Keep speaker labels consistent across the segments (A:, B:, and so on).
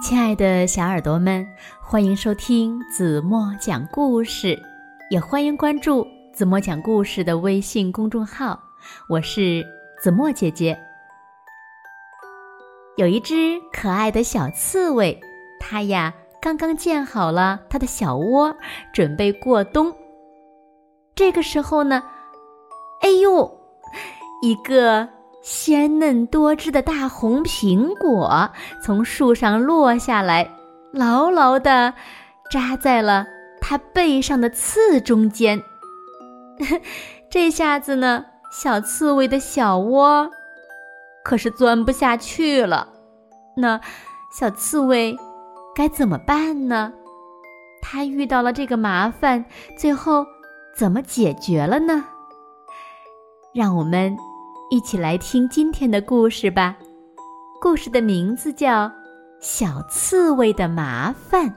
A: 亲爱的小耳朵们，欢迎收听子墨讲故事，也欢迎关注子墨讲故事的微信公众号。我是子墨姐姐。有一只可爱的小刺猬，它呀刚刚建好了它的小窝，准备过冬。这个时候呢，哎呦，一个。鲜嫩多汁的大红苹果从树上落下来，牢牢地扎在了它背上的刺中间。这下子呢，小刺猬的小窝可是钻不下去了。那小刺猬该怎么办呢？它遇到了这个麻烦，最后怎么解决了呢？让我们。一起来听今天的故事吧。故事的名字叫《小刺猬的麻烦》。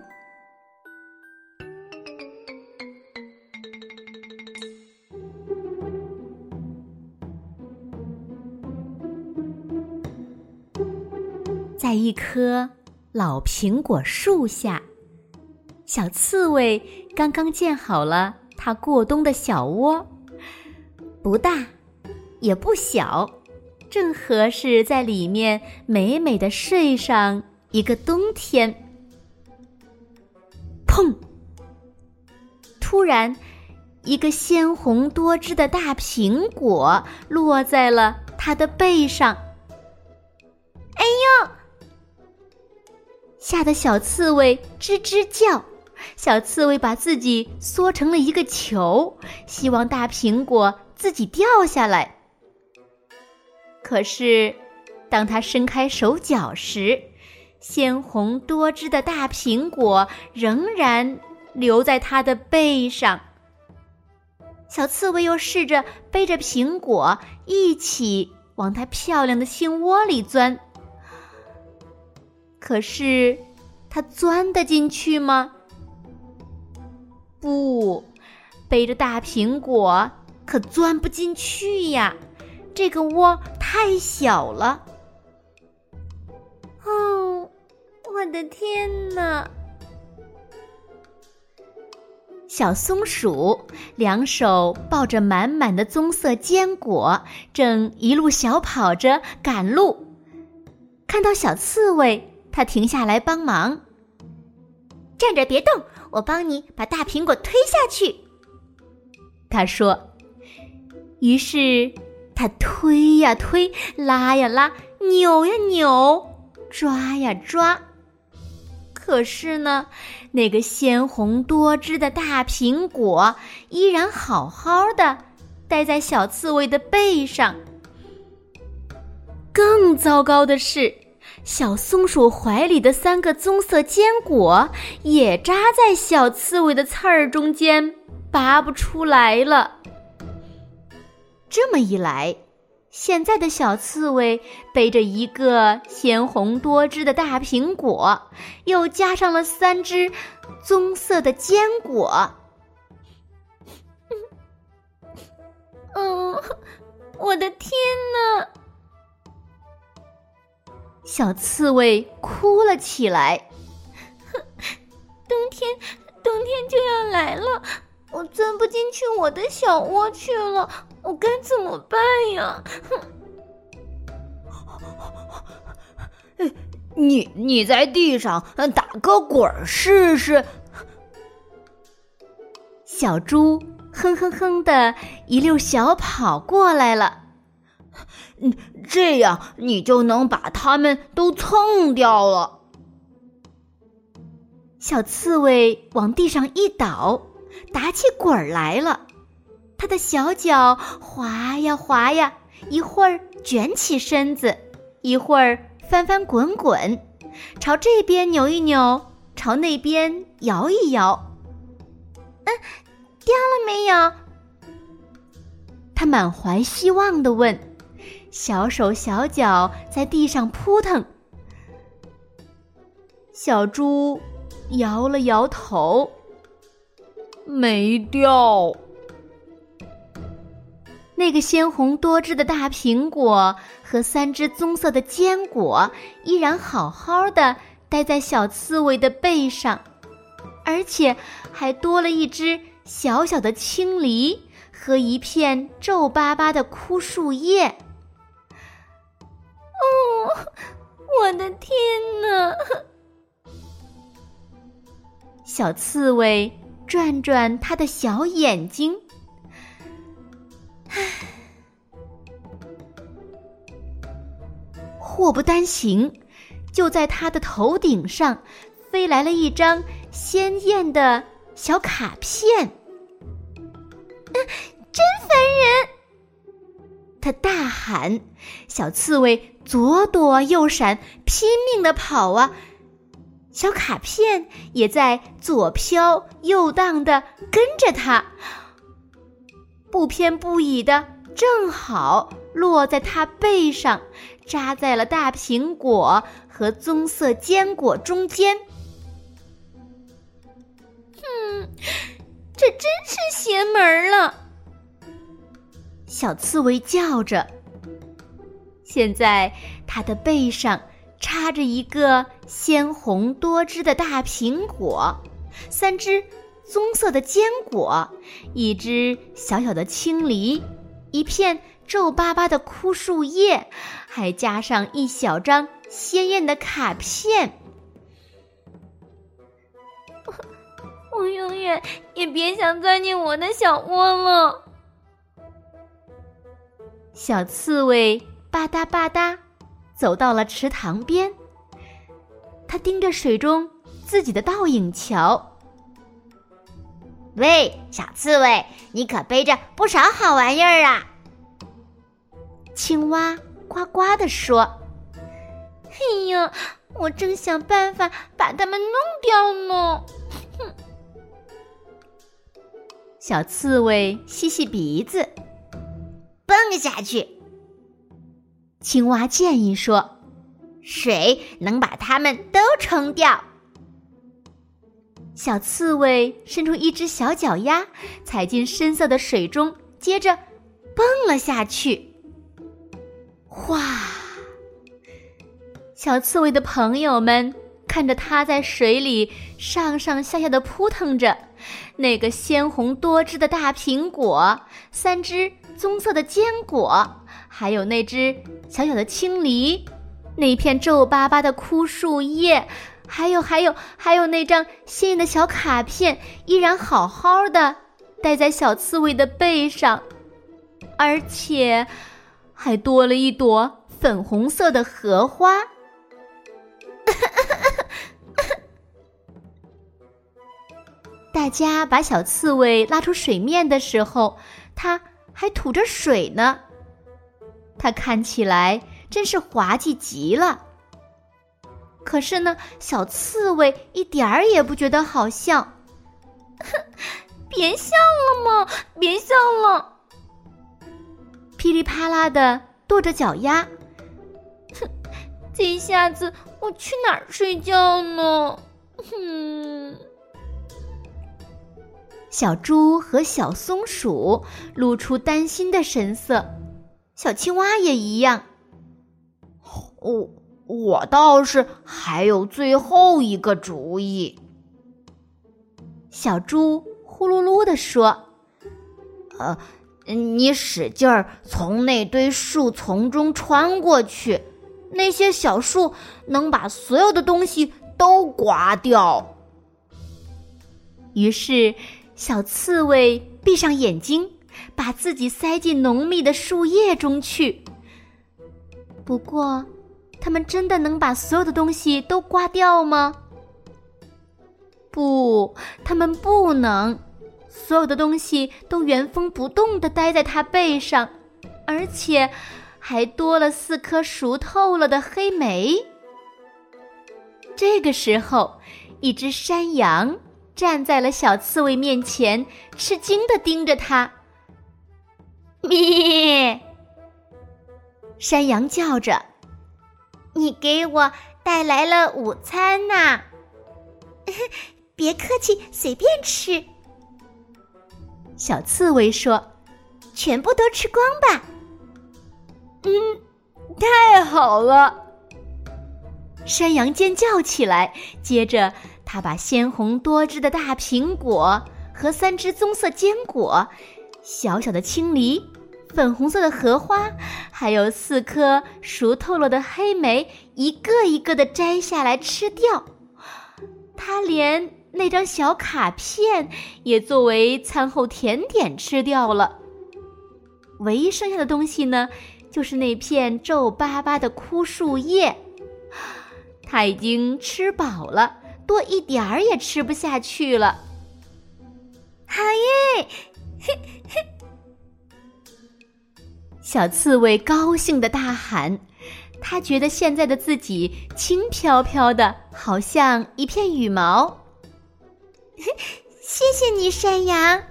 A: 在一棵老苹果树下，小刺猬刚刚建好了它过冬的小窝，不大。也不小，正合适在里面美美的睡上一个冬天。砰！突然，一个鲜红多汁的大苹果落在了他的背上。哎呦！吓得小刺猬吱吱叫。小刺猬把自己缩成了一个球，希望大苹果自己掉下来。可是，当他伸开手脚时，鲜红多汁的大苹果仍然留在他的背上。小刺猬又试着背着苹果一起往它漂亮的心窝里钻。可是，它钻得进去吗？不，背着大苹果可钻不进去呀。这个窝太小了。哦，我的天哪！小松鼠两手抱着满满的棕色坚果，正一路小跑着赶路。看到小刺猬，它停下来帮忙。站着别动，我帮你把大苹果推下去。他说。于是。他推呀推，拉呀拉，扭呀扭，抓呀抓。可是呢，那个鲜红多汁的大苹果依然好好的待在小刺猬的背上。更糟糕的是，小松鼠怀里的三个棕色坚果也扎在小刺猬的刺儿中间，拔不出来了。这么一来，现在的小刺猬背着一个鲜红多汁的大苹果，又加上了三只棕色的坚果。嗯，我的天哪！小刺猬哭了起来。冬天，冬天就要来了。我钻不进去我的小窝去了，我该怎么办呀？
B: 哼！你你在地上打个滚试试。
A: 小猪哼哼哼的一溜小跑过来了，
B: 嗯，这样你就能把它们都蹭掉了。
A: 小刺猬往地上一倒。打起滚来了，他的小脚滑呀滑呀，一会儿卷起身子，一会儿翻翻滚滚，朝这边扭一扭，朝那边摇一摇。嗯，掉了没有？他满怀希望的问，小手小脚在地上扑腾。小猪摇了摇头。
B: 没掉。
A: 那个鲜红多汁的大苹果和三只棕色的坚果依然好好的待在小刺猬的背上，而且还多了一只小小的青梨和一片皱巴巴的枯树叶。
C: 哦，我的天哪！
A: 小刺猬转转它的小眼睛，祸不单行。就在他的头顶上，飞来了一张鲜艳的小卡片。
C: 真烦人！
A: 他大喊，小刺猬左躲右闪，拼命的跑啊，小卡片也在左飘右荡的跟着他，不偏不倚的，正好落在他背上，扎在了大苹果。和棕色坚果中间，
C: 嗯，这真是邪门了！
A: 小刺猬叫着。现在它的背上插着一个鲜红多汁的大苹果，三只棕色的坚果，一只小小的青梨，一片皱巴巴的枯树叶，还加上一小张。鲜艳的卡片，
C: 我我永远也别想钻进我的小窝了。
A: 小刺猬吧嗒吧嗒走到了池塘边，它盯着水中自己的倒影瞧。
B: 喂，小刺猬，你可背着不少好玩意儿啊！
A: 青蛙呱呱地说。
C: 哎呀，我正想办法把它们弄掉呢。哼！
A: 小刺猬吸吸鼻子，
B: 蹦下去。
A: 青蛙建议说：“
B: 水能把它们都冲掉。”
A: 小刺猬伸出一只小脚丫，踩进深色的水中，接着蹦了下去。哗！小刺猬的朋友们看着它在水里上上下下的扑腾着，那个鲜红多汁的大苹果，三只棕色的坚果，还有那只小小的青梨，那片皱巴巴的枯树叶，还有还有还有那张鲜艳的小卡片，依然好好的戴在小刺猬的背上，而且还多了一朵粉红色的荷花。大家把小刺猬拉出水面的时候，它还吐着水呢。它看起来真是滑稽极了。可是呢，小刺猬一点儿也不觉得好笑。
C: 别笑了嘛，别笑了！
A: 噼里啪啦的跺着脚丫。
C: 哼，这一下子我去哪儿睡觉呢？哼。
A: 小猪和小松鼠露出担心的神色，小青蛙也一样。
B: 我我倒是还有最后一个主意。
A: 小猪呼噜噜地说：“
B: 呃，你使劲儿从那堆树丛中穿过去，那些小树能把所有的东西都刮掉。”
A: 于是。小刺猬闭上眼睛，把自己塞进浓密的树叶中去。不过，它们真的能把所有的东西都刮掉吗？不，它们不能。所有的东西都原封不动的待在它背上，而且还多了四颗熟透了的黑莓。这个时候，一只山羊。站在了小刺猬面前，吃惊的盯着它。
B: 咩！
A: 山羊叫着：“
C: 你给我带来了午餐呐！”
A: 别客气，随便吃。小刺猬说：“全部都吃光吧。”
B: 嗯，太好了。
A: 山羊尖叫起来，接着他把鲜红多汁的大苹果和三只棕色坚果、小小的青梨、粉红色的荷花，还有四颗熟透了的黑莓，一个一个的摘下来吃掉。他连那张小卡片也作为餐后甜点吃掉了。唯一剩下的东西呢，就是那片皱巴巴的枯树叶。他已经吃饱了，多一点儿也吃不下去了。
C: 好耶！嘿嘿！
A: 小刺猬高兴的大喊，他觉得现在的自己轻飘飘的，好像一片羽毛。
C: 谢谢你，山羊。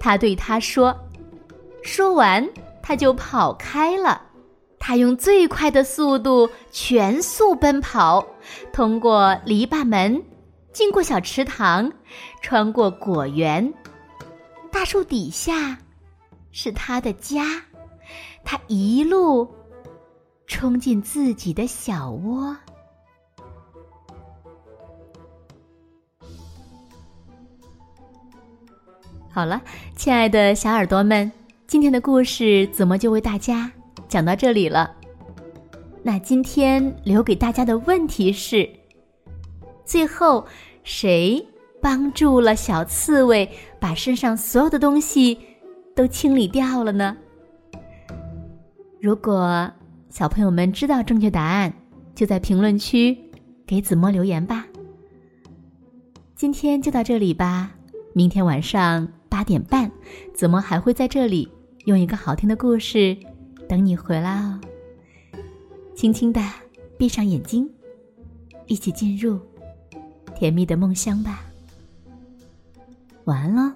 A: 他对他说，说完他就跑开了。他用最快的速度全速奔跑，通过篱笆门，经过小池塘，穿过果园，大树底下是他的家。他一路冲进自己的小窝。好了，亲爱的小耳朵们，今天的故事子墨就为大家？讲到这里了，那今天留给大家的问题是：最后谁帮助了小刺猬把身上所有的东西都清理掉了呢？如果小朋友们知道正确答案，就在评论区给子墨留言吧。今天就到这里吧，明天晚上八点半，怎么还会在这里用一个好听的故事。等你回来哦，轻轻的闭上眼睛，一起进入甜蜜的梦乡吧。晚安喽，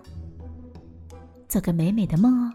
A: 做个美美的梦哦。